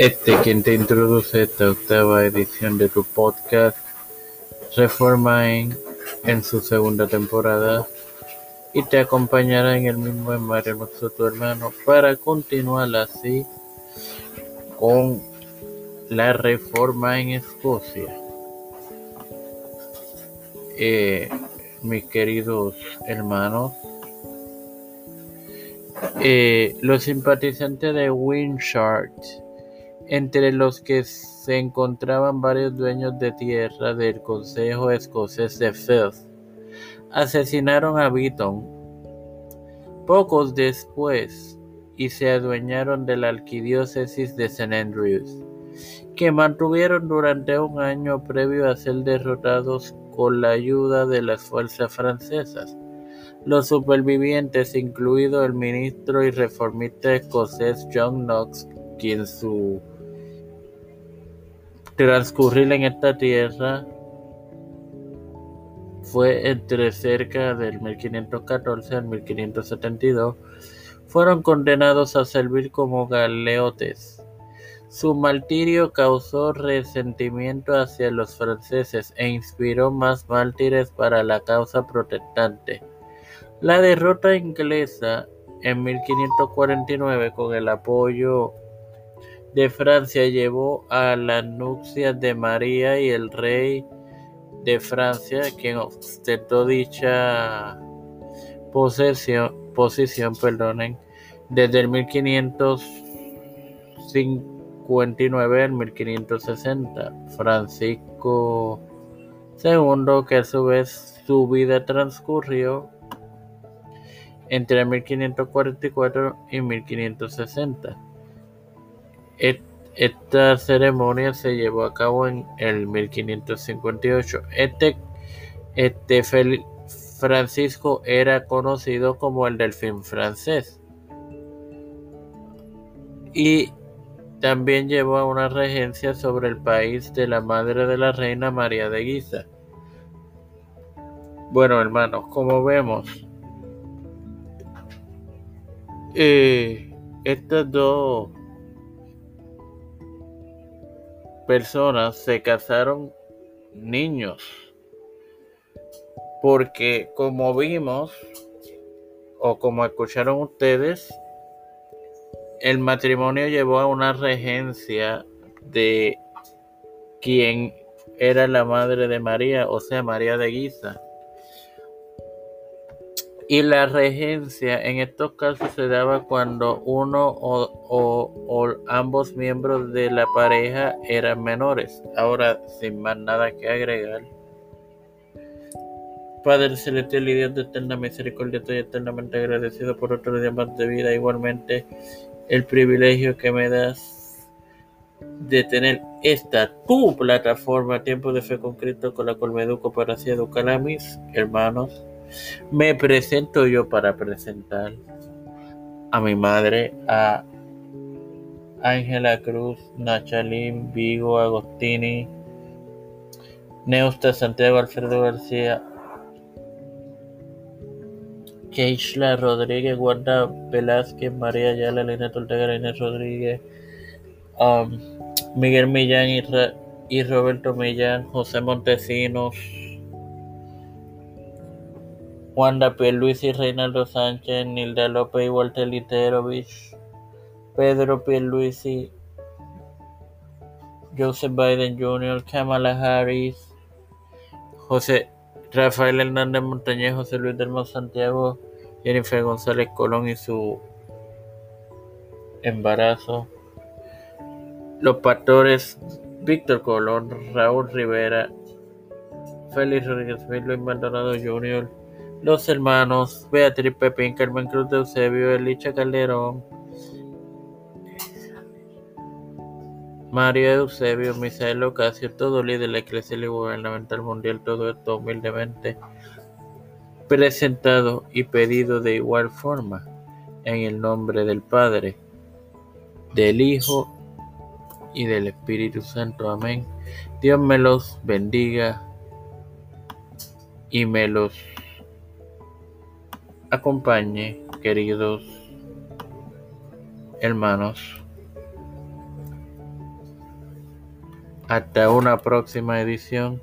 Este quien te introduce esta octava edición de tu podcast Reformain en su segunda temporada y te acompañará en el mismo en Mario tu hermano para continuar así con la reforma en Escocia. Eh, mis queridos hermanos, eh, los simpatizantes de Windshard entre los que se encontraban varios dueños de tierra del Consejo Escocés de Firth, asesinaron a Beaton pocos después y se adueñaron de la arquidiócesis de St. Andrews, que mantuvieron durante un año previo a ser derrotados con la ayuda de las fuerzas francesas. Los supervivientes, incluido el ministro y reformista escocés John Knox, quien su transcurrir en esta tierra fue entre cerca del 1514 al 1572, fueron condenados a servir como galeotes. Su martirio causó resentimiento hacia los franceses e inspiró más mártires para la causa protestante. La derrota inglesa en 1549 con el apoyo de Francia llevó a las nupcias de María y el rey de Francia, quien ostentó dicha posesión, posición perdonen, desde el 1559 al 1560. Francisco II, que a su vez su vida transcurrió entre 1544 y 1560 esta ceremonia se llevó a cabo en el 1558. Este, este Francisco era conocido como el delfín francés y también llevó a una regencia sobre el país de la madre de la reina María de Guisa. Bueno, hermanos, como vemos, eh, estas dos personas se casaron niños. Porque como vimos o como escucharon ustedes, el matrimonio llevó a una regencia de quien era la madre de María, o sea, María de Guisa. Y la regencia en estos casos se daba cuando uno o, ambos miembros de la pareja eran menores. Ahora, sin más nada que agregar. Padre celestial y Dios de eterna misericordia, estoy eternamente agradecido por otro día más de vida. Igualmente, el privilegio que me das de tener esta tu plataforma, Tiempo de Fe con Cristo, con la cual me educo para así educar a mis hermanos me presento yo para presentar a mi madre, a Ángela Cruz, Nachalín, Vigo, Agostini, Neusta, Santiago, Alfredo García, Keishla Rodríguez, Guarda Velázquez, María Ayala, Elena Ortega, Inés Rodríguez, um, Miguel Millán y Roberto Millán, José Montesinos, Wanda Pierluisi, Reinaldo Sánchez, Nilda López y Walter Literovich, Pedro Pierluisi, Joseph Biden Jr., Kamala Harris, José Rafael Hernández Montañez, José Luis del Santiago, Jennifer González Colón y su embarazo, los pastores Víctor Colón, Raúl Rivera, Félix Rodríguez Luis Maldonado Jr., los hermanos Beatriz Pepín, Carmen Cruz de Eusebio, Elicha Calderón, María Eusebio, Misael Ocasio, todo líder de la Iglesia y Gubernamental Mundial, todo esto humildemente presentado y pedido de igual forma en el nombre del Padre, del Hijo y del Espíritu Santo. Amén. Dios me los bendiga y me los acompañe, queridos hermanos, hasta una próxima edición.